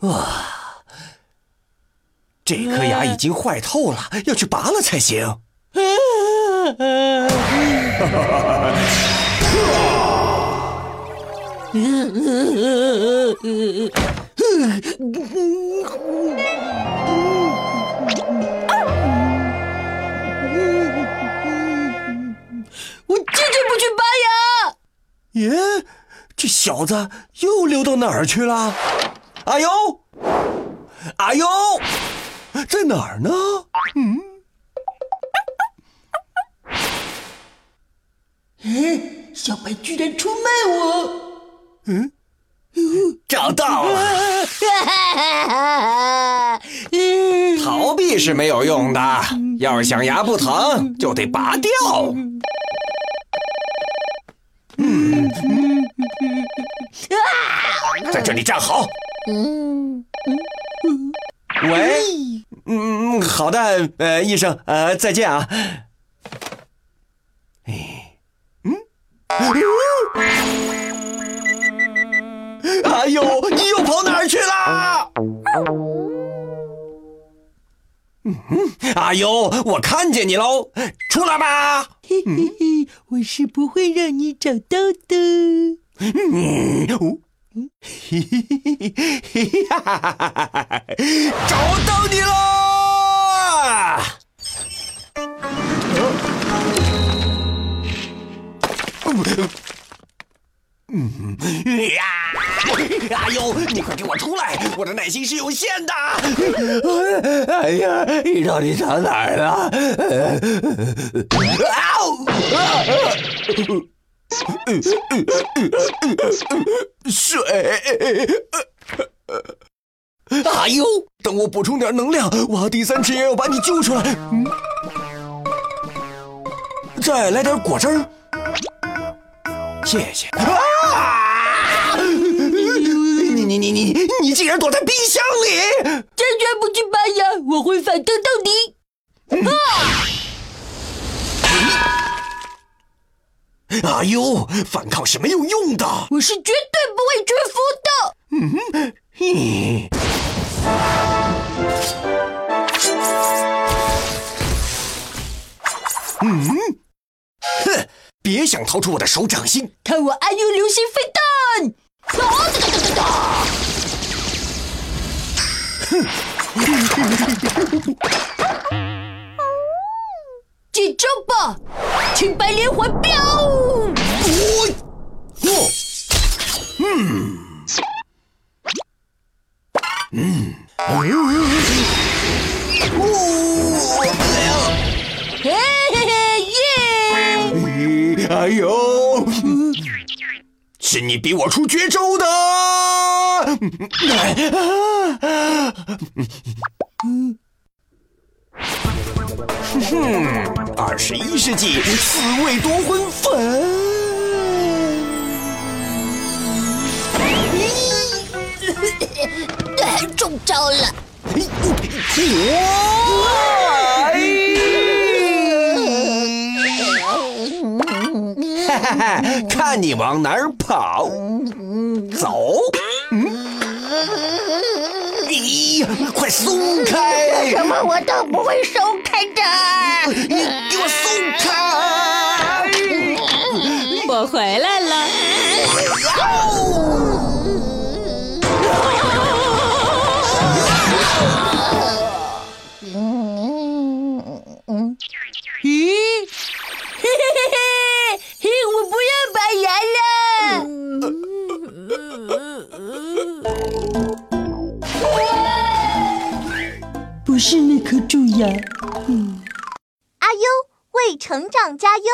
啊。这颗牙已经坏透了，要去拔了才行。我坚决不去拔牙。耶。这小子又溜到哪儿去了？哎呦，哎呦，在哪儿呢？嗯，哎，小白居然出卖我！嗯找到了，逃避是没有用的。要是想牙不疼，就得拔掉。嗯，在这里站好。嗯喂，嗯，好的，呃，医生，呃，再见啊。嗯，阿优，我看见你喽，出来吧。嘿嘿嘿，我是不会让你找到的。嗯，哦，嘿嘿嘿嘿嘿！找到你了！哎呦，你快给我出来！我的耐心是有限的。哎呀，你到底藏哪儿了？啊呜！水！哎呦，等我补充点能量，挖第三尺也要把你救出来。嗯，再来点果汁儿，谢谢。啊！你你你你你竟然躲在冰箱里！坚决不去拔牙，我会反抗到底。啊！哎呦，反抗是没有用的，我是绝对不会屈服的。嗯，嘿，嗯，哼，别想逃出我的手掌心！看我阿 U 流星飞弹！啊！哒哒哒哒！接招吧，青白连环镖！嗯，嗯，哦，嘿嘿嘿耶！哎呦，是你逼我出绝招的！哼，二十一世纪四味夺魂粉。中招了！哈哈哈！看你往哪儿跑！走！咦，快松开！什么我都不会松开的！你给我松开！我回来了！阿优为成长加油。